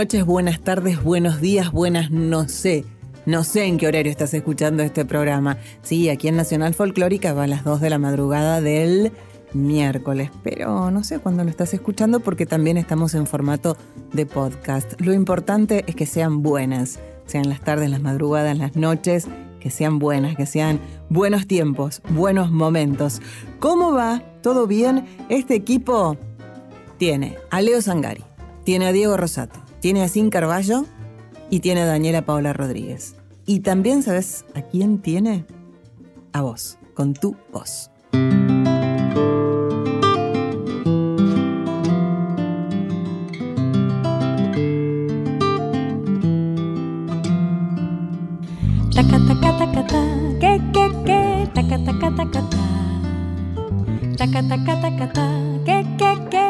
Noches, buenas tardes, buenos días, buenas no sé. No sé en qué horario estás escuchando este programa. Sí, aquí en Nacional Folclórica va a las 2 de la madrugada del miércoles, pero no sé cuándo lo estás escuchando porque también estamos en formato de podcast. Lo importante es que sean buenas, sean las tardes, las madrugadas, las noches, que sean buenas, que sean buenos tiempos, buenos momentos. ¿Cómo va? ¿Todo bien? Este equipo tiene a Leo Sangari, tiene a Diego Rosato, tiene a Sin Carballo y tiene a Daniela Paola Rodríguez. Y también, ¿sabes a quién tiene? A vos, con tu voz. Taca, taca, taca, ta, que, que, que, taca, taca, taca, ta. Taca, taca, taca, ta, que, que, que,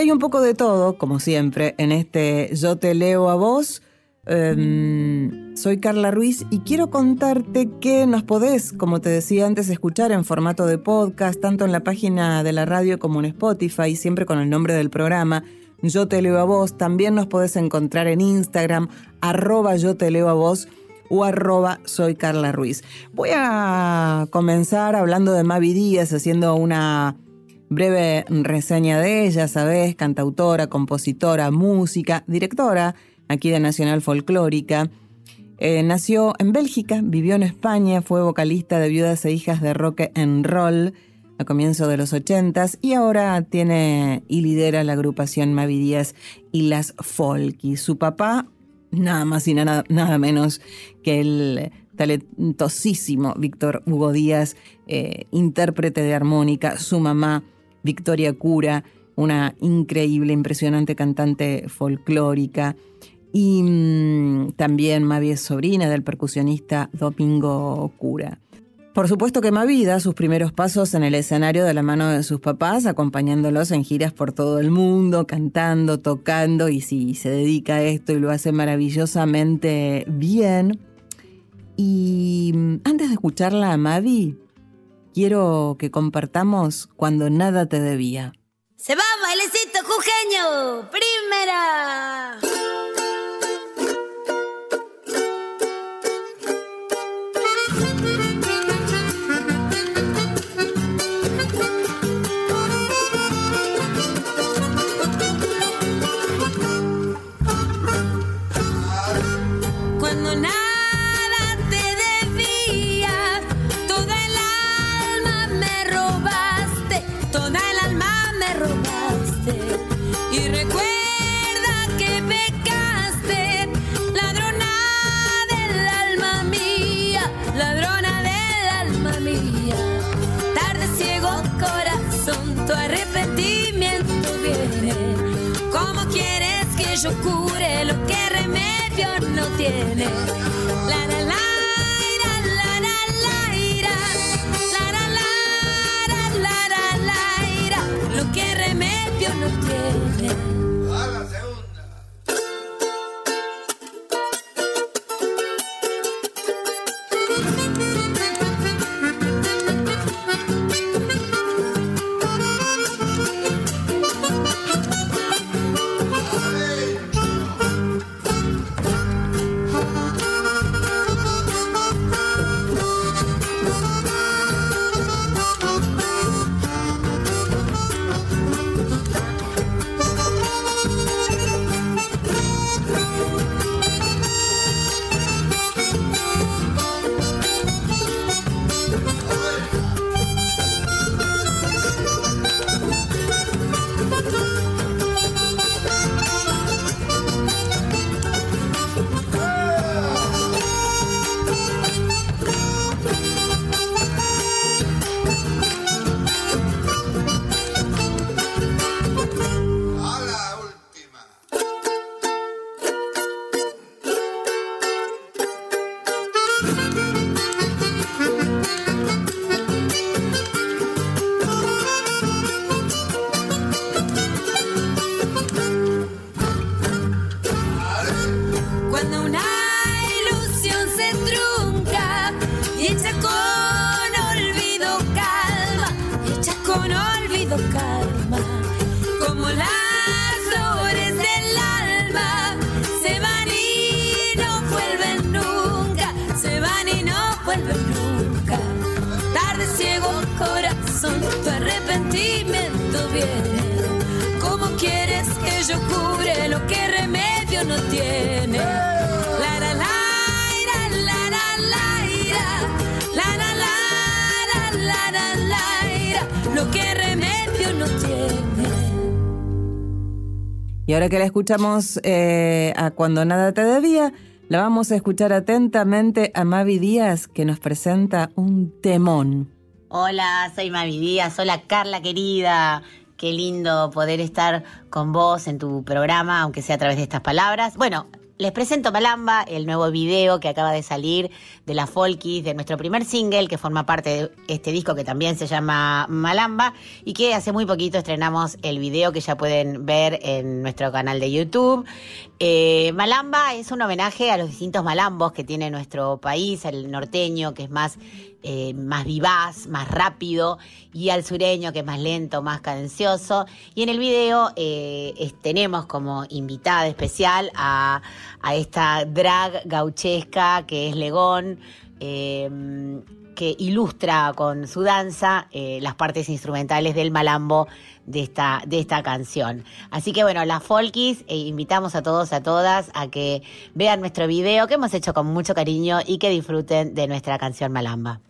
Hay un poco de todo, como siempre, en este Yo te leo a vos. Em, soy Carla Ruiz y quiero contarte que nos podés, como te decía antes, escuchar en formato de podcast, tanto en la página de la radio como en Spotify, siempre con el nombre del programa. Yo te leo a vos. También nos podés encontrar en Instagram, arroba yo te leo a vos o arroba soy Carla Ruiz. Voy a comenzar hablando de Mavi Díaz, haciendo una breve reseña de ella, sabes, cantautora, compositora, música, directora aquí de Nacional Folclórica. Eh, nació en Bélgica, vivió en España, fue vocalista de Viudas e Hijas de Rock and Roll a comienzos de los 80 y ahora tiene y lidera la agrupación Mavi Díaz y las Folky. Su papá, nada más y nada, nada menos que el talentosísimo Víctor Hugo Díaz, eh, intérprete de armónica, su mamá, Victoria Cura, una increíble, impresionante cantante folclórica. Y mmm, también Mavi es sobrina del percusionista Domingo Cura. Por supuesto que Mavi da sus primeros pasos en el escenario de la mano de sus papás, acompañándolos en giras por todo el mundo, cantando, tocando, y sí, se dedica a esto y lo hace maravillosamente bien. Y antes de escucharla a Mavi, quiero que compartamos Cuando nada te debía. Se va, bailecito jujeño. Primera. Yo cure lo que remedio no tiene? La ahora que la escuchamos eh, a Cuando Nada Te Debía, la vamos a escuchar atentamente a Mavi Díaz, que nos presenta un temón. Hola, soy Mavi Díaz. Hola, Carla querida. Qué lindo poder estar con vos en tu programa, aunque sea a través de estas palabras. Bueno, les presento Malamba, el nuevo video que acaba de salir de la Folkis, de nuestro primer single, que forma parte de este disco que también se llama Malamba, y que hace muy poquito estrenamos el video que ya pueden ver en nuestro canal de YouTube. Eh, Malamba es un homenaje a los distintos malambos que tiene nuestro país, el norteño, que es más eh, más vivaz, más rápido, y al sureño, que es más lento, más cadencioso. Y en el video eh, tenemos como invitada especial a, esta drag gauchesca que es Legón. Em, que ilustra con su danza eh, las partes instrumentales del malambo de esta, de esta canción. Así que bueno, las Folkis, invitamos a todos, a todas, a que vean nuestro video que hemos hecho con mucho cariño y que disfruten de nuestra canción Malamba.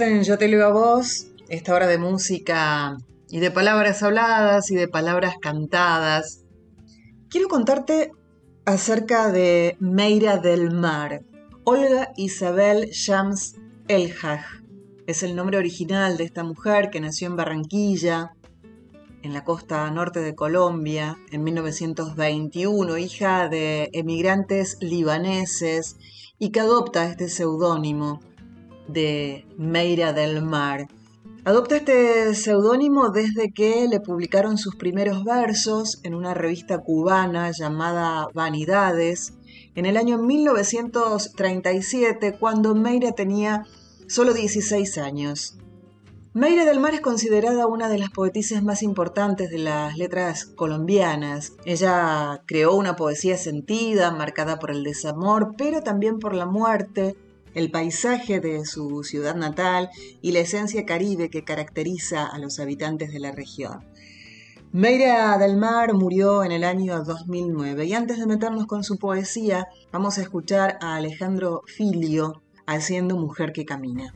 En Yo te leo a vos, esta hora de música y de palabras habladas y de palabras cantadas. Quiero contarte acerca de Meira del Mar. Olga Isabel Shams Elhaj es el nombre original de esta mujer que nació en Barranquilla, en la costa norte de Colombia, en 1921, hija de emigrantes libaneses y que adopta este seudónimo de Meira del Mar. Adopta este seudónimo desde que le publicaron sus primeros versos en una revista cubana llamada Vanidades en el año 1937, cuando Meira tenía solo 16 años. Meira del Mar es considerada una de las poetisas más importantes de las letras colombianas. Ella creó una poesía sentida, marcada por el desamor, pero también por la muerte, el paisaje de su ciudad natal y la esencia caribe que caracteriza a los habitantes de la región. Meira del Mar murió en el año 2009 y antes de meternos con su poesía, vamos a escuchar a Alejandro Filio haciendo Mujer que Camina.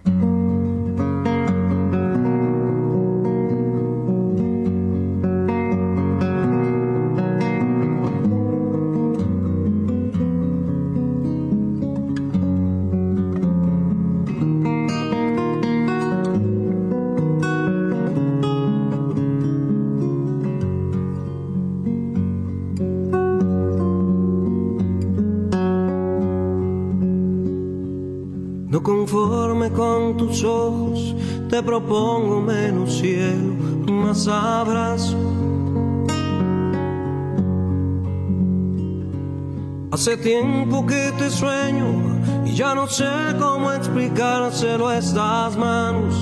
Hace tiempo que te sueño y ya no sé cómo explicárselo a estas manos.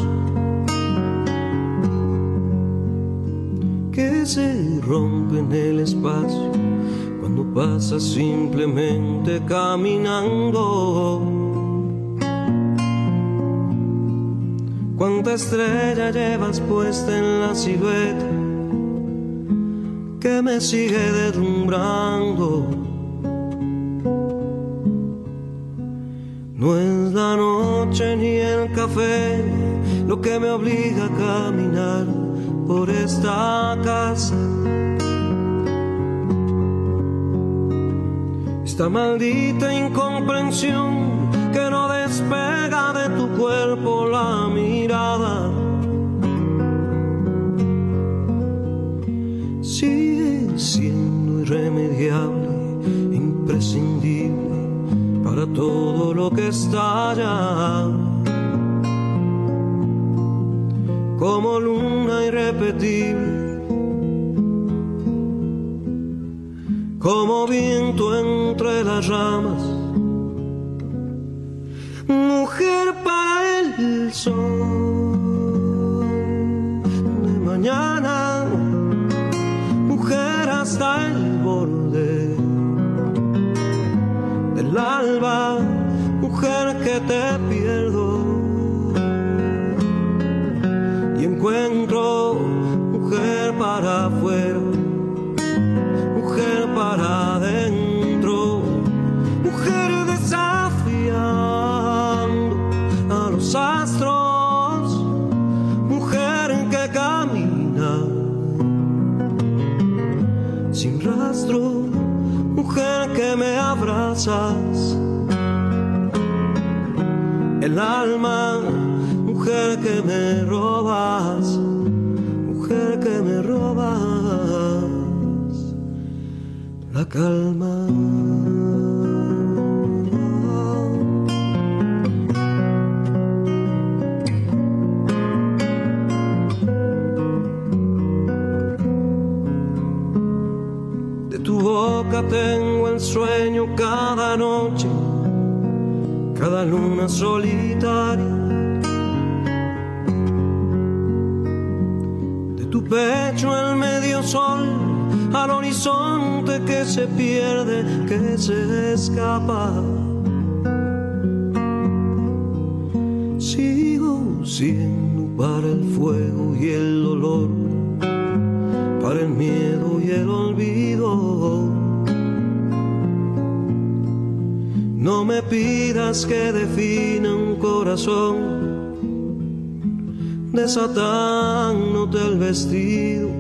Que se rompen el espacio cuando pasas simplemente caminando. Cuánta estrella llevas puesta en la silueta que me sigue deslumbrando. No es la noche ni el café lo que me obliga a caminar por esta casa. Esta maldita incomprensión que no despega de tu cuerpo la mirada. Sigue siendo irremediable, imprescindible para todo lo que estalla. Como luna irrepetible. Como viento entre las ramas mujer para el sol alba, mujer que te pierdo. Y encuentro mujer para afuera, calma. tengo el sueño cada noche, cada luna solitaria. Se pierde, que se escapa. Sigo siendo para el fuego y el dolor, para el miedo y el olvido No me pidas que defina un corazón desatándote el vestido.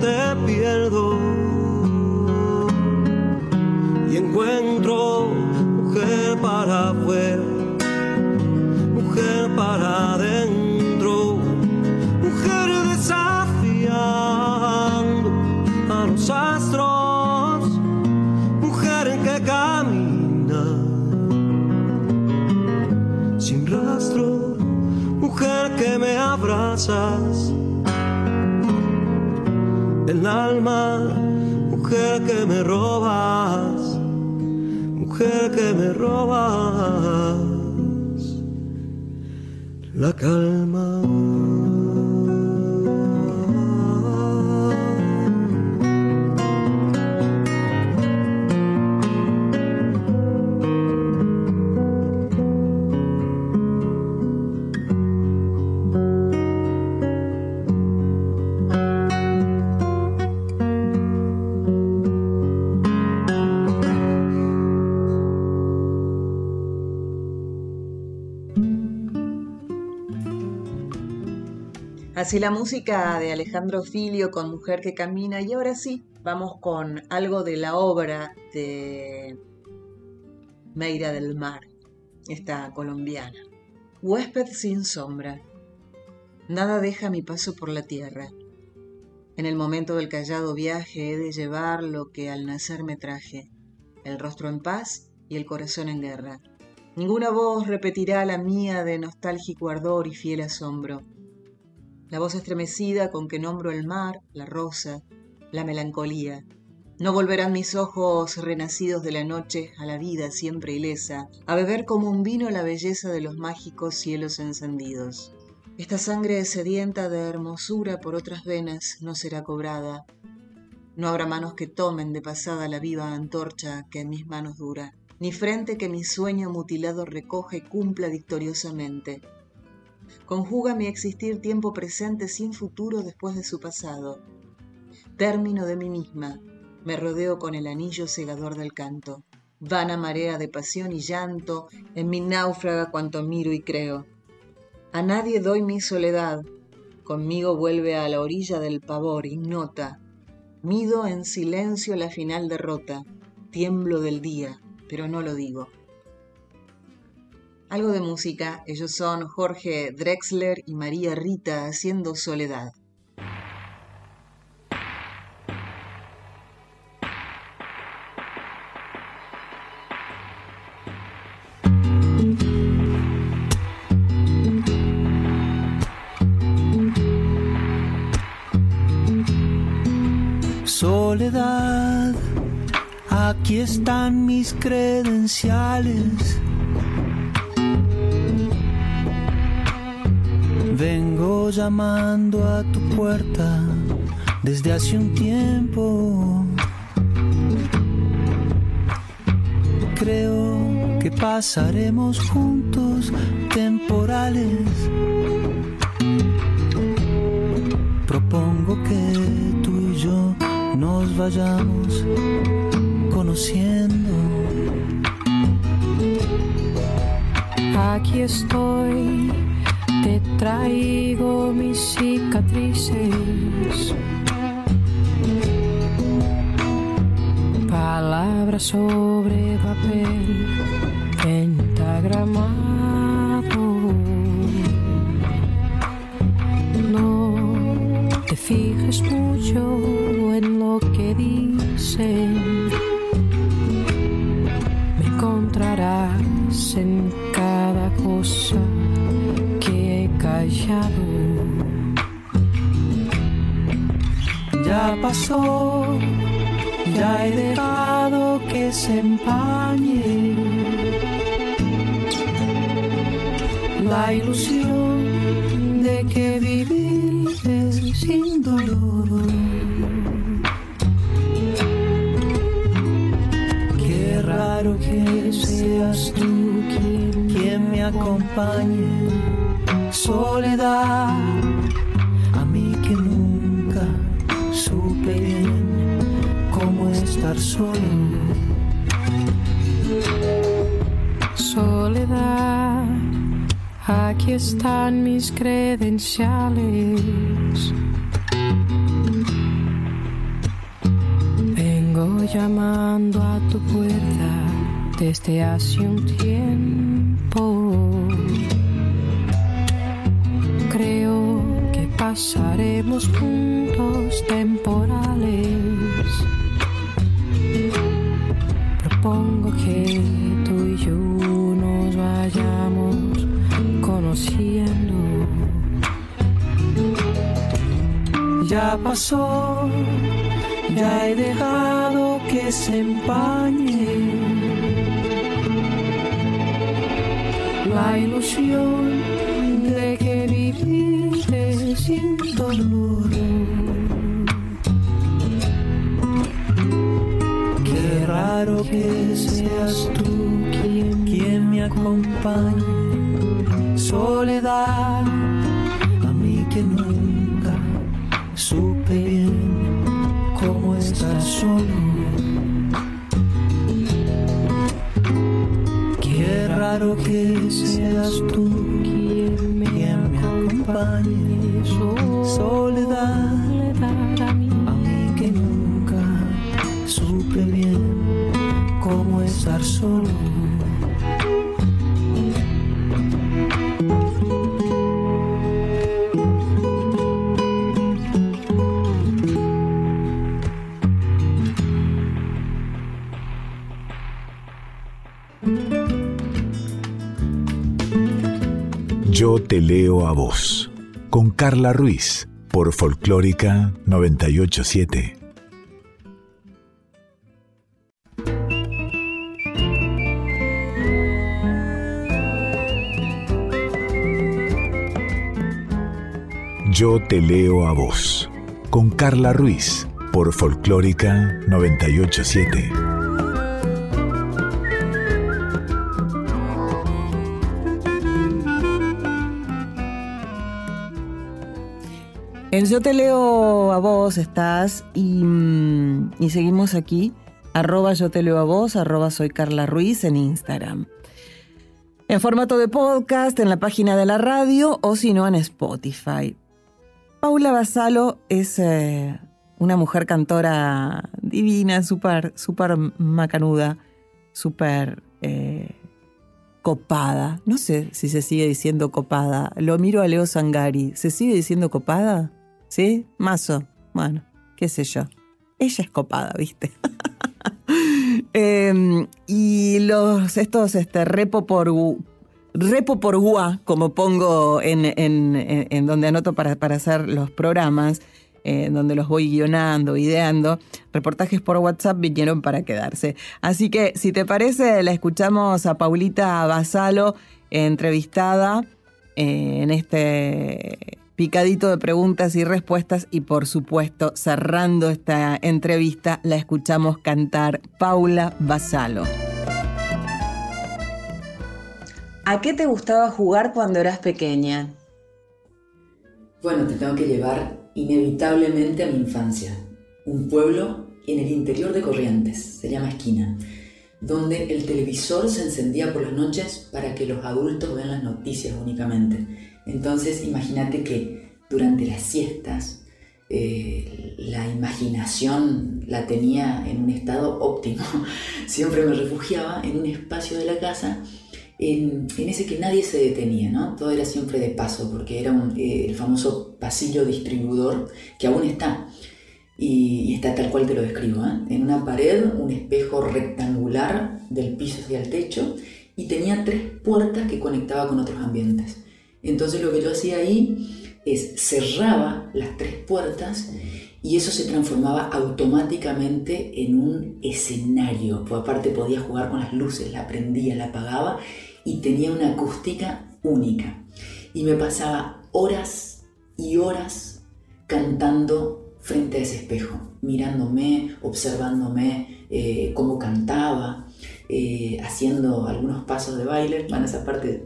Te la calma. Así la música de Alejandro Filio con Mujer que Camina. Y ahora sí, vamos con algo de la obra de Meira del Mar, esta colombiana. Huésped sin sombra. Nada deja mi paso por la tierra. En el momento del callado viaje he de llevar lo que al nacer me traje, el rostro en paz y el corazón en guerra. Ninguna voz repetirá la mía de nostálgico ardor y fiel asombro la voz estremecida con que nombro el mar, la rosa, la melancolía. No volverán mis ojos renacidos de la noche a la vida siempre ilesa, a beber como un vino la belleza de los mágicos cielos encendidos. Esta sangre sedienta de hermosura por otras venas no será cobrada. No habrá manos que tomen de pasada la viva antorcha que en mis manos dura, ni frente que mi sueño mutilado recoja y cumpla victoriosamente. Conjuga mi existir tiempo presente sin futuro después de su pasado. Término de mí misma, me rodeo con el anillo cegador del canto. Vana marea de pasión y llanto, en mi náufraga cuanto miro y creo. A nadie doy mi soledad, conmigo vuelve a la orilla del pavor, ignota. Mido en silencio la final derrota, tiemblo del día, pero no lo digo algo de música. Ellos son Jorge Drexler y María Rita haciendo Soledad. Soledad, aquí están mis credenciales Vengo llamando a tu puerta desde hace un tiempo. Creo que pasaremos juntos temporales. Propongo que tú y yo nos vayamos conociendo. Aquí estoy te traigo mis cicatrices. Palabras sobre papel hace un tiempo creo que pasaremos juntos temporales. Propongo que tú y yo nos vayamos conociendo. Ya pasó, Qué raro que seas tú quien, quien me acompañe. Soledad, a vos. Con Carla Ruiz. Por Folclórica 987. Yo te leo a vos. Con Carla Ruiz. Por Folclórica 987. En Yo te leo a vos estás y, mm, y seguimos aquí, arroba yo te leo a vos, arroba soy Carla Ruiz en Instagram. En formato de podcast, en la página de la radio o si no en Spotify. Paula Basalo es eh, una mujer cantora divina, súper, súper macanuda, súper eh, copada. No sé si se sigue diciendo copada. Lo miro a Leo Sangari. ¿Se sigue diciendo copada? ¿Sí? Mazo. Bueno, qué sé yo. Ella es copada, ¿viste? Eh, y los estos este, repo por repo por gua, como pongo en, en- donde anoto para, para hacer los programas, eh, donde los voy guionando, ideando, reportajes por WhatsApp vinieron para quedarse. Así que, si te parece, la escuchamos a Paulita Basalo, entrevistada eh, en este picadito de preguntas y respuestas y por supuesto cerrando esta entrevista la escuchamos cantar Paula Basalo. ¿A qué te gustaba jugar cuando eras pequeña? Bueno, te tengo que llevar inevitablemente a mi infancia. Un pueblo en el interior de Corrientes, se llama Esquina, donde el televisor se encendía por las noches para que los adultos vean las noticias únicamente. Entonces, imagínate que durante las siestas eh, la imaginación la tenía en un estado óptimo. Siempre me refugiaba en un espacio de la casa en, ese que nadie se detenía, ¿no? Todo era siempre de paso, porque era un, eh, el famoso pasillo distribuidor que aún está. Y, y está tal cual te lo describo, ¿eh? En una pared, un espejo rectangular del piso hacia el techo y tenía tres puertas que conectaba con otros ambientes. Entonces lo que yo hacía ahí es cerraba las tres puertas y eso se transformaba automáticamente en un escenario. Por aparte podía jugar con las luces, la prendía, la apagaba y tenía una acústica única. Y me pasaba horas y horas cantando frente a ese espejo, mirándome, observándome eh, cómo cantaba, eh, haciendo algunos pasos de baile, van esa parte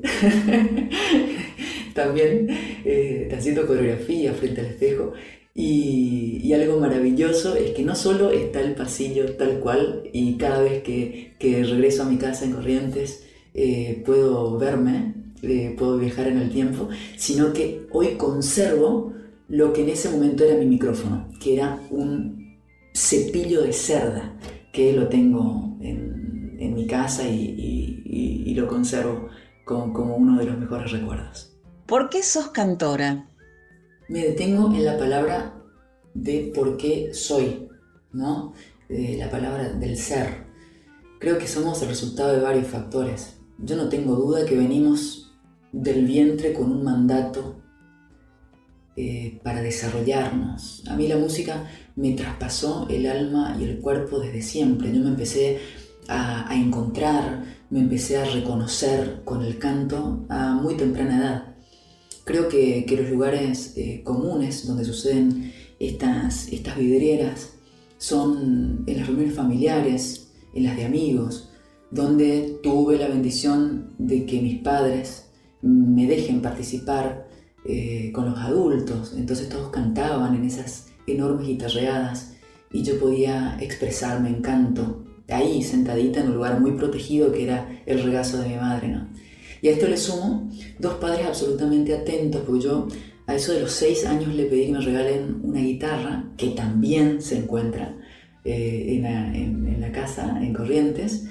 también, eh, haciendo coreografía frente al espejo. Y, y algo maravilloso es que no solo está el pasillo tal cual y cada vez que, que regreso a mi casa en Corrientes eh, puedo verme, eh, puedo viajar en el tiempo, sino que hoy conservo lo que en ese momento era mi micrófono, que era un cepillo de cerda, que lo tengo en, mi casa y, y- y- y lo conservo como, como uno de los mejores recuerdos. ¿Por qué sos cantora? Me detengo en la palabra de por qué soy, ¿no? Eh, la palabra del ser. Creo que somos el resultado de varios factores. Yo no tengo duda que venimos del vientre con un mandato eh, para desarrollarnos. A mí la música me traspasó el alma y el cuerpo desde siempre. Yo me empecé a, encontrar, me empecé a reconocer con el canto a muy temprana edad. Creo que, los lugares eh, comunes donde suceden estas, estas vidrieras son en las reuniones familiares, en las de amigos, donde tuve la bendición de que mis padres me dejen participar eh, con los adultos. Entonces todos cantaban en esas enormes guitarreadas y yo podía expresarme en canto, ahí sentadita en un lugar muy protegido que era el regazo de mi madre. ¿no? Y a esto le sumo dos padres absolutamente atentos, porque yo a eso de los seis años le pedí que me regalen una guitarra que también se encuentra eh, en, la, casa, en Corrientes,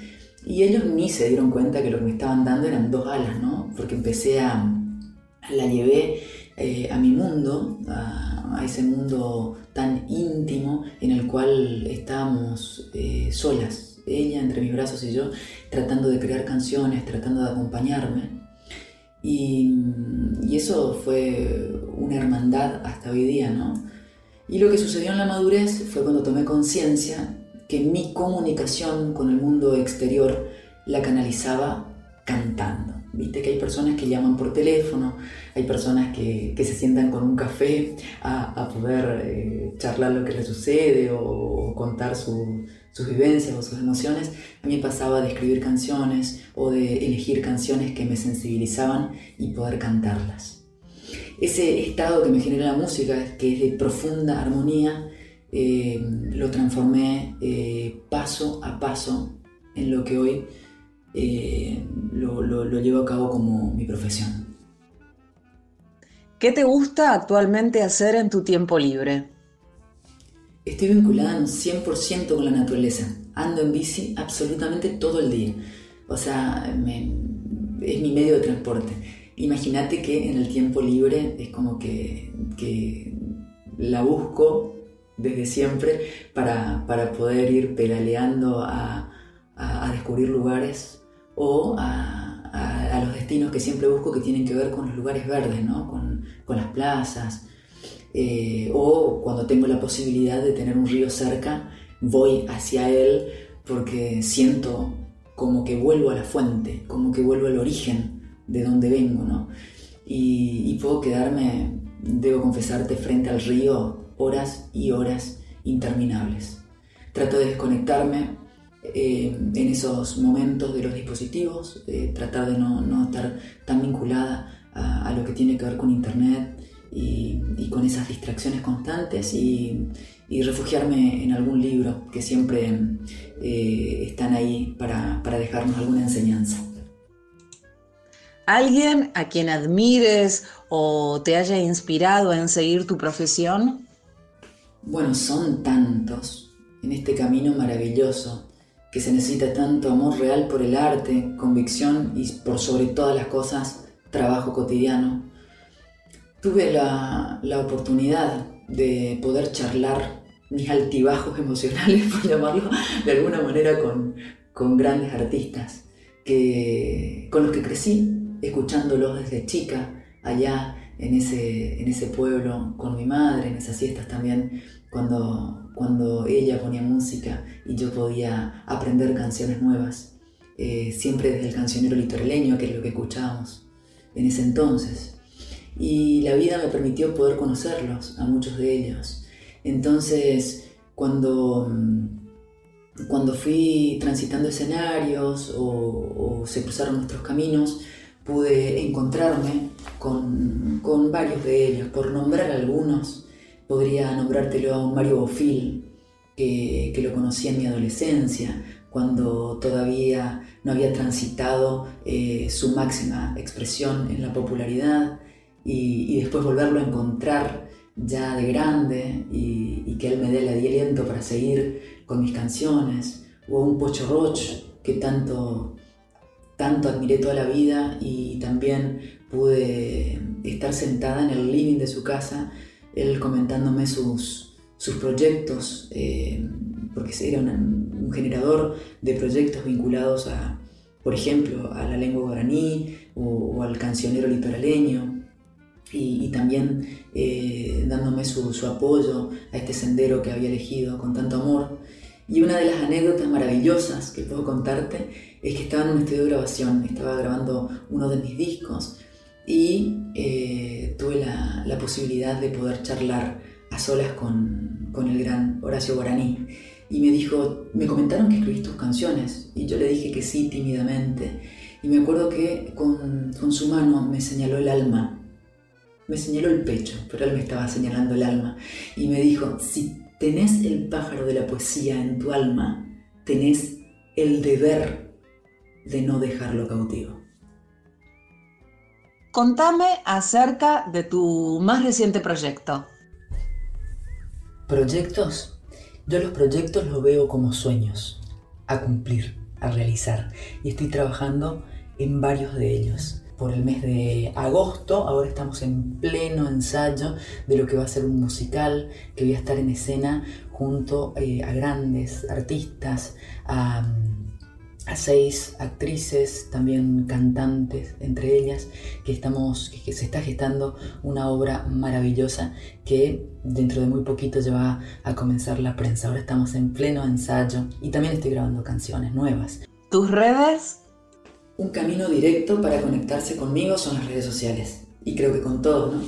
y ellos ni se dieron cuenta que lo que me estaban dando eran dos alas, ¿no? Porque empecé a, la llevé eh, a mi mundo, a, ese mundo tan íntimo en el cual estábamos eh, solas, ella entre mis brazos y yo, tratando de crear canciones, tratando de acompañarme. Y, y, eso fue una hermandad hasta hoy día, ¿no? Y lo que sucedió en la madurez fue cuando tomé conciencia que mi comunicación con el mundo exterior la canalizaba cantando. Viste que hay personas que llaman por teléfono, hay personas que, que se sientan con un café a, a poder eh, charlar lo que les sucede o, contar su, sus vivencias o sus emociones. A mí pasaba de escribir canciones o de elegir canciones que me sensibilizaban y poder cantarlas. Ese estado que me genera la música, que es de profunda armonía, eh, lo transformé eh, paso a paso en lo que hoy eh, lo, lo, llevo a cabo como mi profesión. ¿Qué te gusta actualmente hacer en tu tiempo libre? Estoy vinculada 100% con la naturaleza. Ando en bici absolutamente todo el día. O sea, es mi medio de transporte. Imagínate que en el tiempo libre es como que, que la busco desde siempre para, poder ir pedaleando a, descubrir lugares o a, los destinos que siempre busco que tienen que ver con los lugares verdes, con, las plazas. Eh, o cuando tengo la posibilidad de tener un río cerca, voy hacia él porque siento como que vuelvo a la fuente, como que vuelvo al origen de donde vengo, y puedo quedarme, debo confesarte, frente al río horas y horas interminables. Trato de desconectarme eh, en esos momentos de los dispositivos, tratar de no, estar tan vinculada a, lo que tiene que ver con Internet y, con esas distracciones constantes y, refugiarme en algún libro que siempre eh, están ahí para, para dejarnos alguna enseñanza. ¿Alguien a quien admires o te haya inspirado en seguir tu profesión? Bueno, son tantos en este camino maravilloso que se necesita tanto amor real por el arte, convicción y por sobre todas las cosas, trabajo cotidiano. Tuve la, oportunidad de poder charlar mis altibajos emocionales, por llamarlo de alguna manera, con, grandes artistas que, con los que crecí, escuchándolos desde chica, allá en ese, en ese pueblo con mi madre, en esas fiestas también, cuando, cuando ella ponía música y yo podía aprender canciones nuevas, eh, siempre desde el cancionero litoraleño, que es lo que escuchábamos en ese entonces. Y la vida me permitió poder conocerlos, a muchos de ellos. Entonces, cuando, cuando fui transitando escenarios o, o se cruzaron nuestros caminos, pude encontrarme con, con, varios de ellos. Por nombrar algunos, podría nombrártelo a un Mario Bofil, que, que lo conocí en mi adolescencia, cuando todavía no había transitado eh, su máxima expresión en la popularidad, y, y, después volverlo a encontrar ya de grande y, y que él me dé el aliento para seguir con mis canciones, o un Pocho Roche que tanto tanto admiré toda la vida y también pude estar sentada en el living de su casa, él comentándome sus, sus proyectos, eh, porque era un generador de proyectos vinculados a, por ejemplo, a la lengua guaraní o, al cancionero litoraleño. Y, también eh, dándome su, su apoyo a este sendero que había elegido con tanto amor. Y una de las anécdotas maravillosas que puedo contarte es que estaba en un estudio de grabación, estaba grabando uno de mis discos y eh, tuve la, la, posibilidad de poder charlar a solas con, con, el gran Horacio Guaraní. Y me dijo, me comentaron que escribís tus canciones y yo le dije que sí tímidamente. Y me acuerdo que con, con su mano me señaló el alma me señaló el pecho, pero él me estaba señalando el alma y me dijo, si tenés el pájaro de la poesía en tu alma, tenés el deber de no dejarlo cautivo. Contame acerca de tu más reciente proyecto. ¿Proyectos? Yo los proyectos los veo como sueños, a cumplir, a realizar, y estoy trabajando en varios de ellos por el mes de agosto. Ahora estamos en pleno ensayo de lo que va a ser un musical que voy a estar en escena junto eh, a grandes artistas, a, seis actrices, también cantantes, entre ellas, que, estamos, que, se está gestando una obra maravillosa que dentro de muy poquito ya va a comenzar la prensa. Ahora estamos en pleno ensayo y también estoy grabando canciones nuevas. ¿Tus redes? Un camino directo para conectarse conmigo son las redes sociales. Y creo que con todo, ¿no?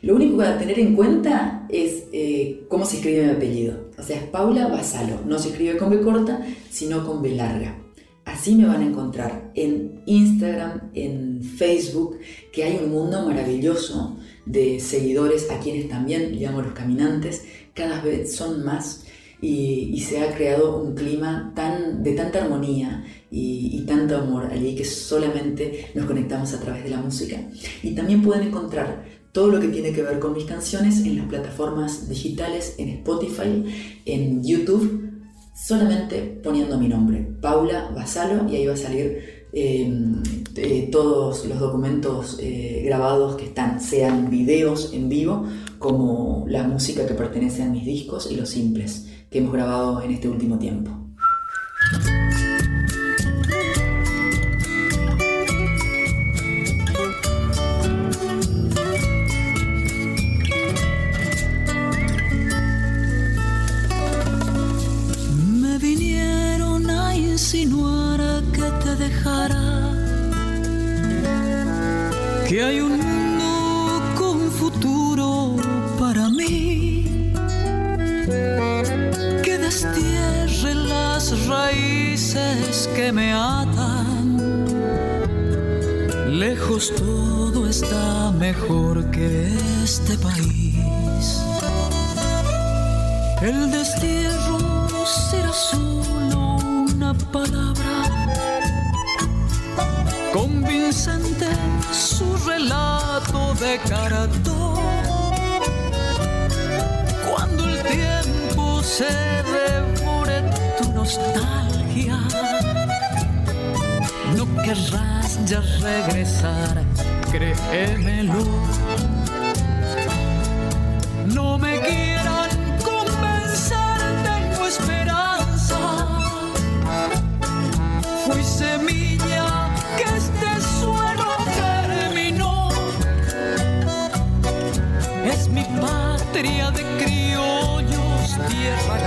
Lo único que a tener en cuenta es eh, cómo se escribe mi apellido. O sea, es Paula Basalo. No se escribe con B corta, sino con B larga. Así me van a encontrar en Instagram, en Facebook, que hay un mundo maravilloso de seguidores a quienes también llamo los caminantes. Cada vez son más y, se ha creado un clima tan, de tanta armonía y, tanto amor allí que solamente nos conectamos a través de la música. Y también pueden encontrar todo lo que tiene que ver con mis canciones en las plataformas digitales, en Spotify, en YouTube, solamente poniendo mi nombre, Paula Basalo, y ahí va a salir em, eh, todos los documentos eh, grabados que están, sean videos en vivo, como la música que pertenece a mis discos y los simples que hemos grabado en este último tiempo. Me vinieron a insinuar que te dejara, que hay un Lejos todo está mejor que este país. El destierro será solo una palabra convincente su relato de cartón. Cuando el tiempo se devore tu nostalgia, no querrás ya regresar, créemelo. No me quieran convencer, tengo esperanza. Fui semilla que este suelo germinó. Es mi patria de criollos, tierra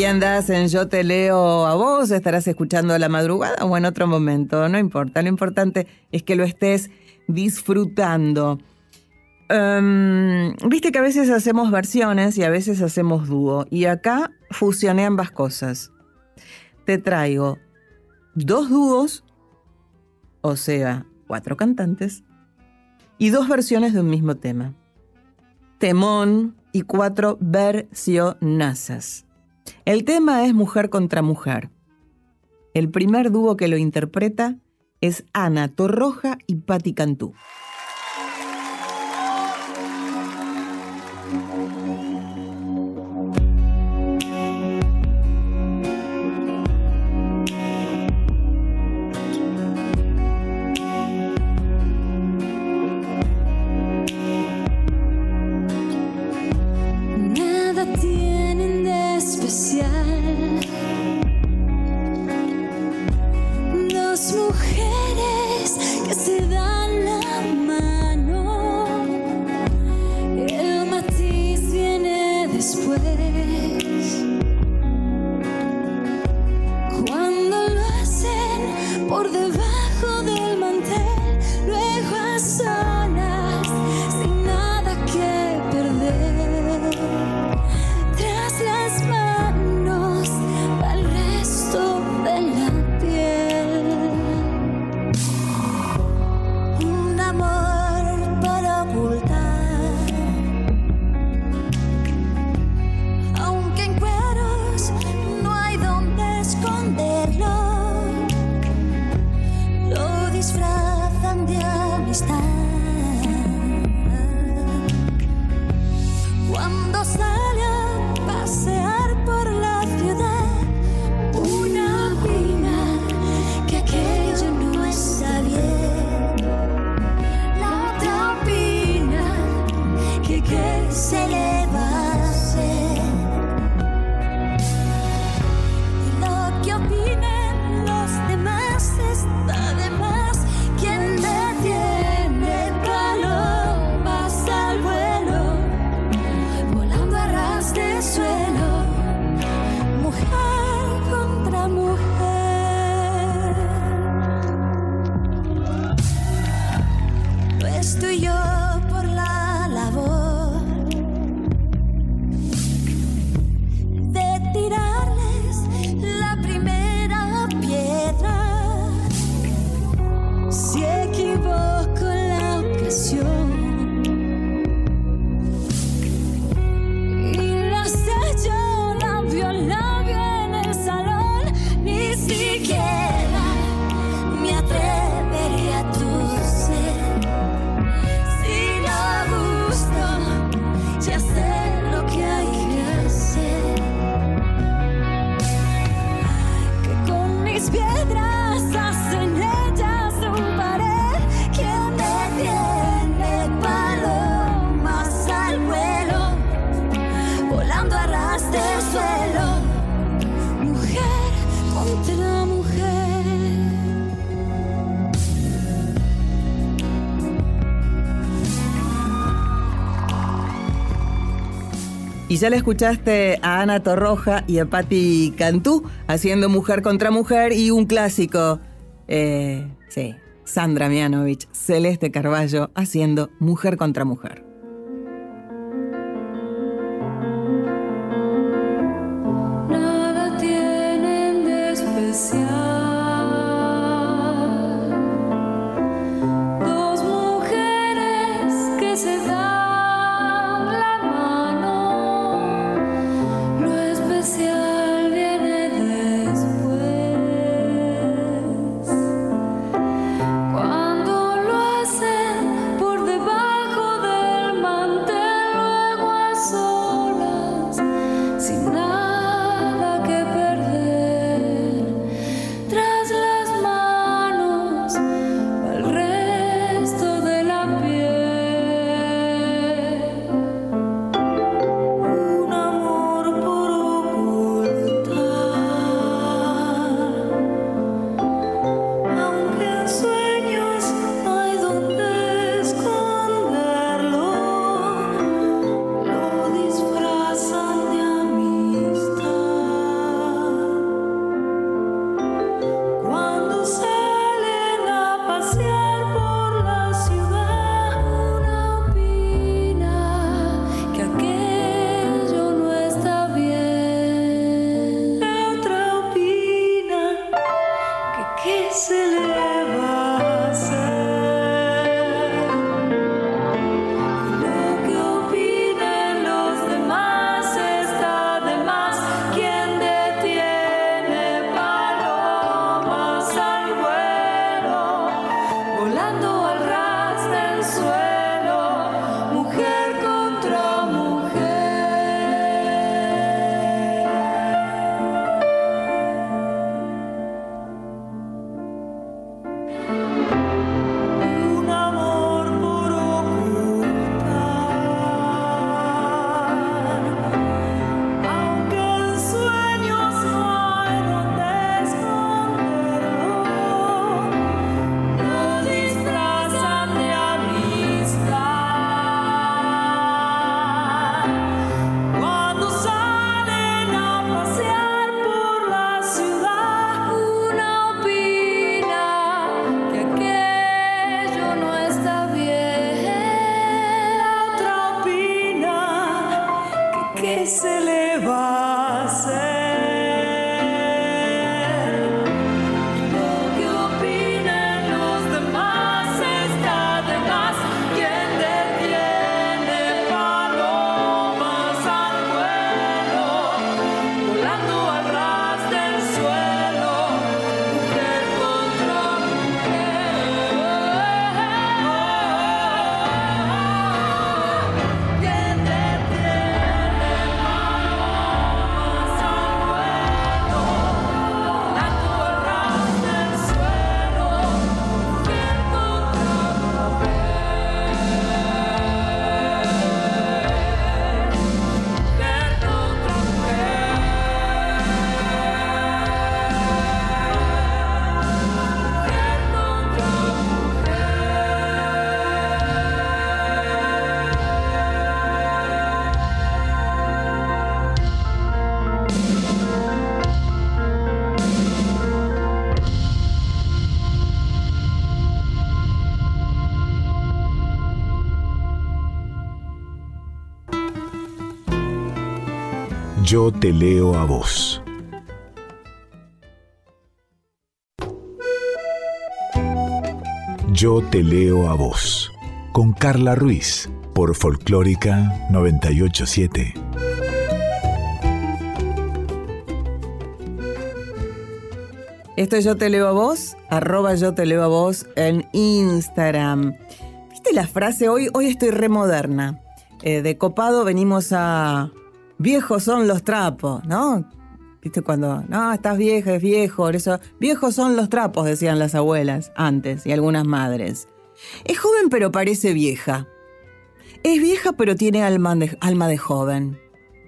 aquí andás en Yo te leo a vos, estarás escuchando a la madrugada o en otro momento, no importa. Lo importante es que lo estés disfrutando. Em, Viste que a veces hacemos versiones y a veces hacemos dúo. Y acá fusioné ambas cosas. Te traigo dos dúos, o sea, cuatro cantantes, y dos versiones de un mismo tema. Temón y cuatro versionazas. El tema es Mujer contra Mujer. El primer dúo que lo interpreta es Ana Torroja y Patti Cantú. A ras ya le escuchaste a Ana Torroja y a Patti Cantú haciendo Mujer contra Mujer y un clásico, eh, sí, Sandra Mianovich, Celeste Carballo haciendo Mujer contra Mujer. Nada tienen de especial. Yo te leo a vos. Yo te leo a vos. Con Carla Ruiz por Folclórica 987. Esto es Yo Te Leo a Vos, arroba Yo Te Leo a Vos en Instagram. ¿Viste la frase? Hoy, hoy estoy remoderna. Eh, de copado venimos a... Viejos son los trapos, ¿no? ¿Viste cuando... No, estás vieja, es viejo, eso... Viejos son los trapos, decían las abuelas antes y algunas madres. Es joven pero parece vieja. Es vieja pero tiene alma de, alma de joven.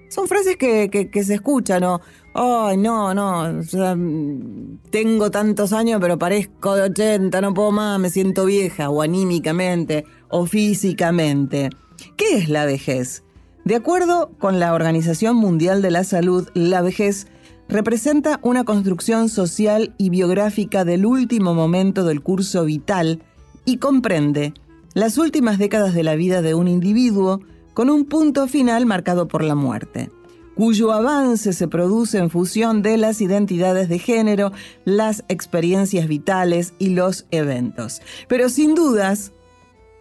Son frases que, que- se escuchan, ¿no? Ay, no, no, o mm, tengo tantos años pero parezco de 80, no puedo más, me siento vieja, o anímicamente, o físicamente. ¿Qué es la vejez? De acuerdo con la Organización Mundial de la Salud, la vejez representa una construcción social y biográfica del último momento del curso vital y comprende las últimas décadas de la vida de un individuo con un punto final marcado por la muerte, cuyo avance se produce en función de las identidades de género, las experiencias vitales y los eventos. Pero sin dudas,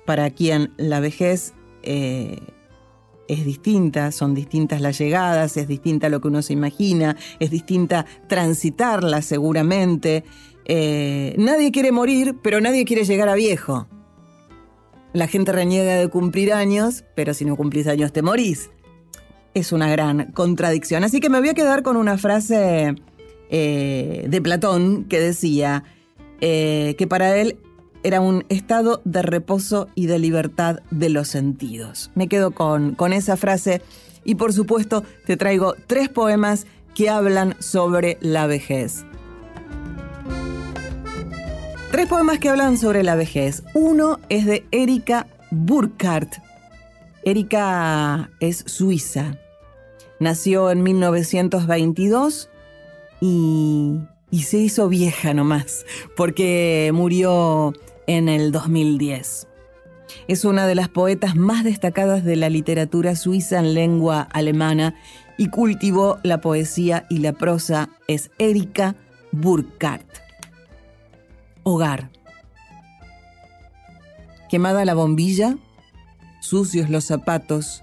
para quien la vejez eh, es distinta, son distintas las llegadas, es distinta lo que uno se imagina, es distinta transitarla seguramente. Eh, nadie quiere morir, pero nadie quiere llegar a viejo. La gente reniega de cumplir años, pero si no cumplís años te morís. Es una gran contradicción. Así que me voy a quedar con una frase eh, de Platón que decía eh, que para él era un estado de reposo y de libertad de los sentidos. Me quedo con, con esa frase y por supuesto te traigo tres poemas que hablan sobre la vejez. Tres poemas que hablan sobre la vejez. Uno es de Erika Burkhardt. Erika es suiza. Nació en 1922 y, y se hizo vieja nomás, porque murió en el 2010. Es una de las poetas más destacadas de la literatura suiza en lengua alemana y cultivó la poesía y la prosa. Es Erika Burkhardt. Hogar. Quemada la bombilla, sucios los zapatos,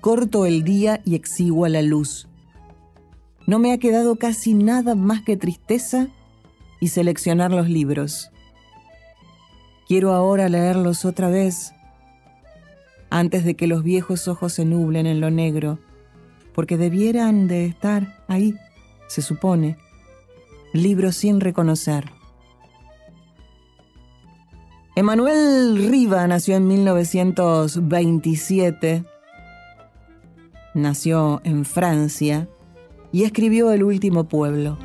corto el día y exigua la luz. No me ha quedado casi nada más que tristeza y seleccionar los libros. Quiero ahora leerlos otra vez, antes de que los viejos ojos se nublen en lo negro, porque debieran de estar ahí, se supone, libros sin reconocer. Emanuel Riva nació en 1927, nació en Francia y escribió El último pueblo.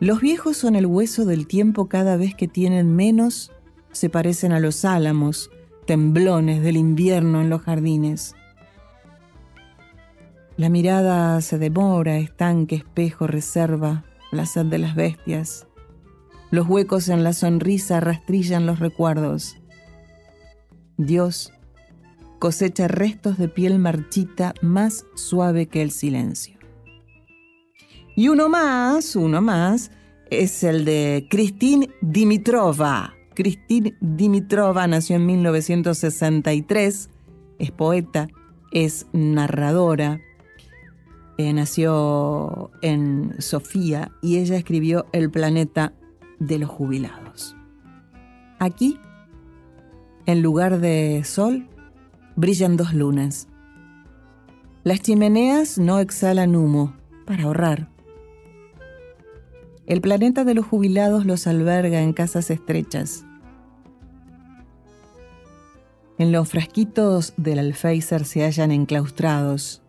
Los viejos son el hueso del tiempo cada vez que tienen menos, se parecen a los álamos, temblones del invierno en los jardines. La mirada se demora, estanque, espejo, reserva, la sed de las bestias. Los huecos en la sonrisa rastrillan los recuerdos. Dios cosecha restos de piel marchita más suave que el silencio. Y uno más, uno más, es el de Christine Dimitrova. Christine Dimitrova nació en 1963, es poeta, es narradora, eh, nació en Sofía y ella escribió El planeta de los jubilados. Aquí, en lugar de sol, brillan dos lunas. Las chimeneas no exhalan humo para ahorrar. El planeta de los jubilados los alberga en casas estrechas. En los frasquitos del alféizar se hallan enclaustrados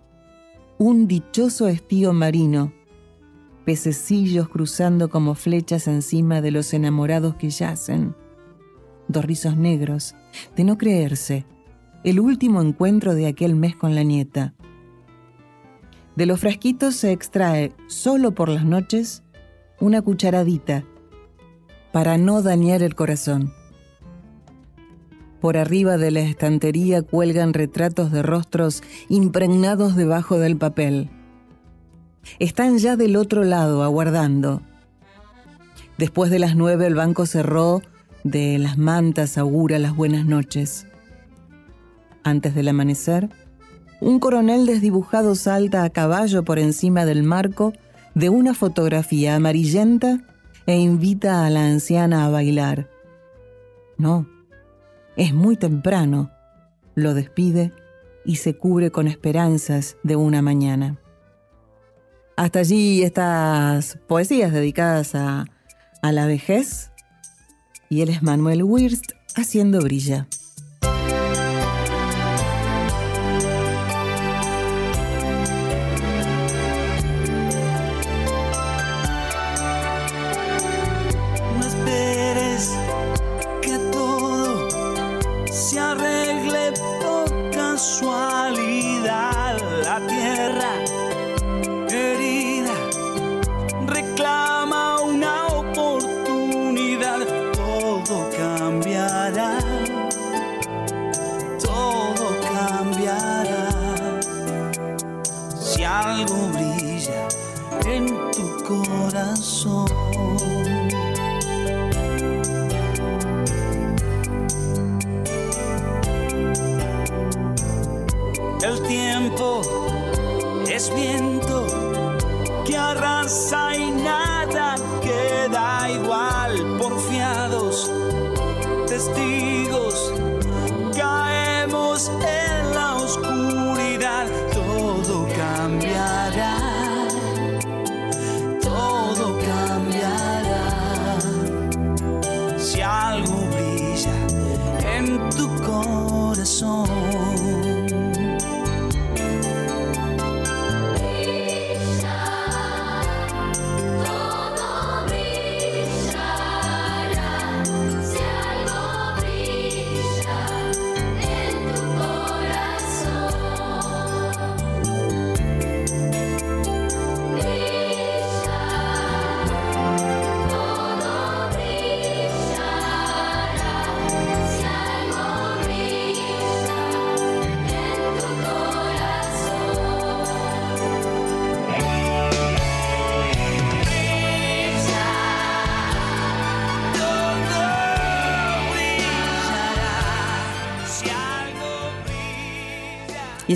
un dichoso estío marino, pececillos cruzando como flechas encima de los enamorados que yacen, dos rizos negros, de no creerse, el último encuentro de aquel mes con la nieta. De los frasquitos se extrae, solo por las noches, una cucharadita, para no dañar el corazón. Por arriba de la estantería cuelgan retratos de rostros impregnados debajo del papel. Están ya del otro lado, aguardando. Después de las nueve el banco cerró, de las mantas augura las buenas noches. Antes del amanecer, un coronel desdibujado salta a caballo por encima del marco de una fotografía amarillenta e invita a la anciana a bailar. No, es muy temprano. Lo despide y se cubre con esperanzas de una mañana. Hasta allí estas poesías dedicadas a, a la vejez. Y él es Manuel Wirst haciendo brilla.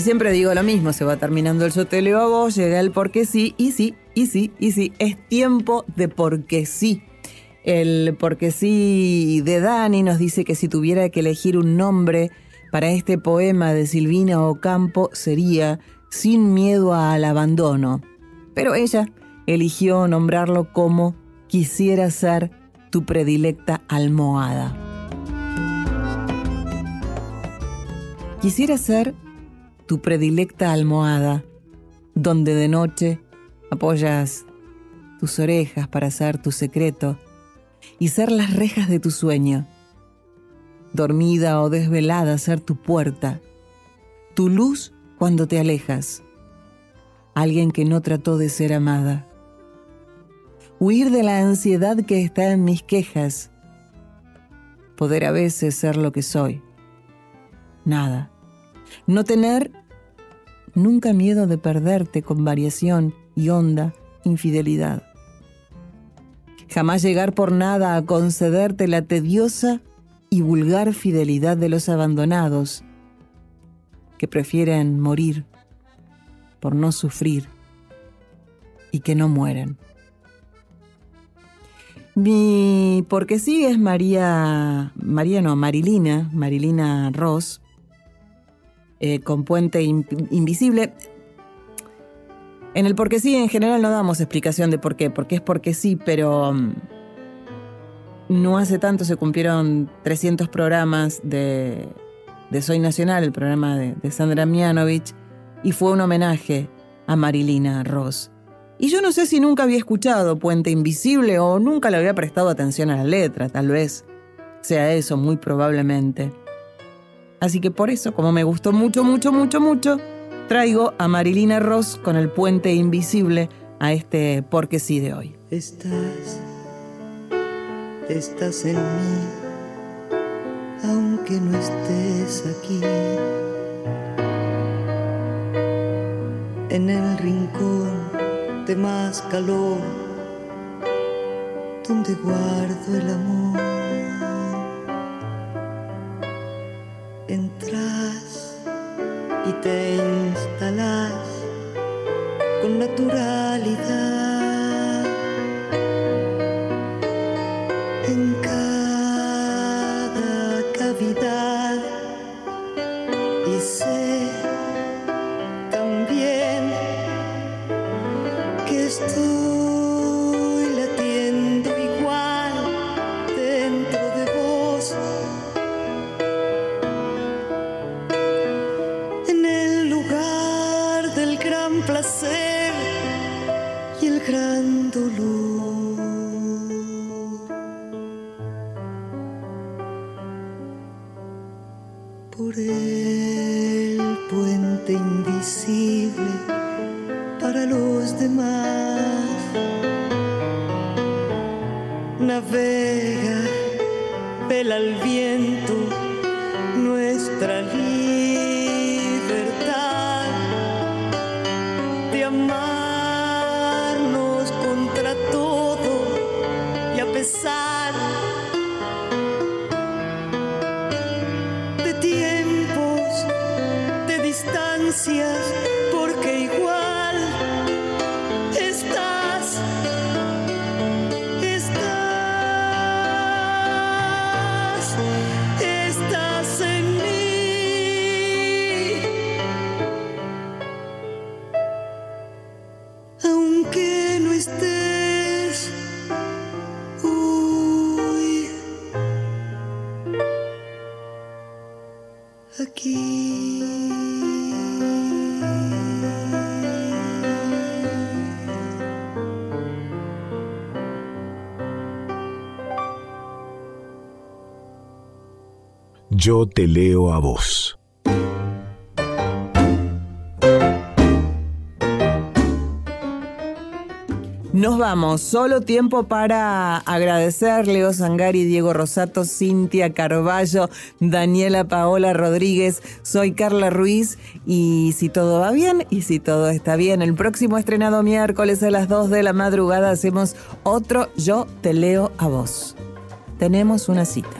Siempre digo lo mismo, se va terminando el yo te a vos, llega el porque sí, y sí, y sí, y sí, es tiempo de porque sí. El porque sí de Dani nos dice que si tuviera que elegir un nombre para este poema de Silvina Ocampo sería Sin miedo al abandono. Pero ella eligió nombrarlo como Quisiera ser tu predilecta almohada. Quisiera ser tu predilecta almohada, donde de noche apoyas tus orejas para ser tu secreto y ser las rejas de tu sueño. Dormida o desvelada ser tu puerta, tu luz cuando te alejas. Alguien que no trató de ser amada. Huir de la ansiedad que está en mis quejas. Poder a veces ser lo que soy. Nada. No tener nunca miedo de perderte con variación y honda infidelidad jamás llegar por nada a concederte la tediosa y vulgar fidelidad de los abandonados, que prefieren morir por no sufrir y que no mueren. Mi porque sí es María, María no, Marilina, Marilina Ross, eh, con Puente Invisible. En el porque sí, en general no damos explicación de por qué, porque es porque sí, pero mm, no hace tanto se cumplieron 300 programas de, Soy Nacional, el programa de, de Sandra Mianovich, y fue un homenaje a Marilina Ross. Y yo no sé si nunca había escuchado Puente Invisible o nunca le había prestado atención a la letra, tal vez sea eso, muy probablemente. Así que por eso, como me gustó mucho, mucho, mucho, mucho, traigo a Marilina Ross con el puente invisible a este porque sí de hoy. Estás, estás en mí, aunque no estés aquí. En el rincón de más calor, donde guardo el amor. Te instalas con naturalidad para los demás. Navega, vela al viento nuestra Yo te leo a vos. Nos vamos, solo tiempo para agradecer Leo Sangari, Diego Rosato, Cintia Carballo, Daniela Paola Rodríguez, soy Carla Ruiz y si todo va bien y si todo está bien, el próximo estrenado miércoles a las 2 de la madrugada hacemos otro Yo te leo a vos. Tenemos una cita.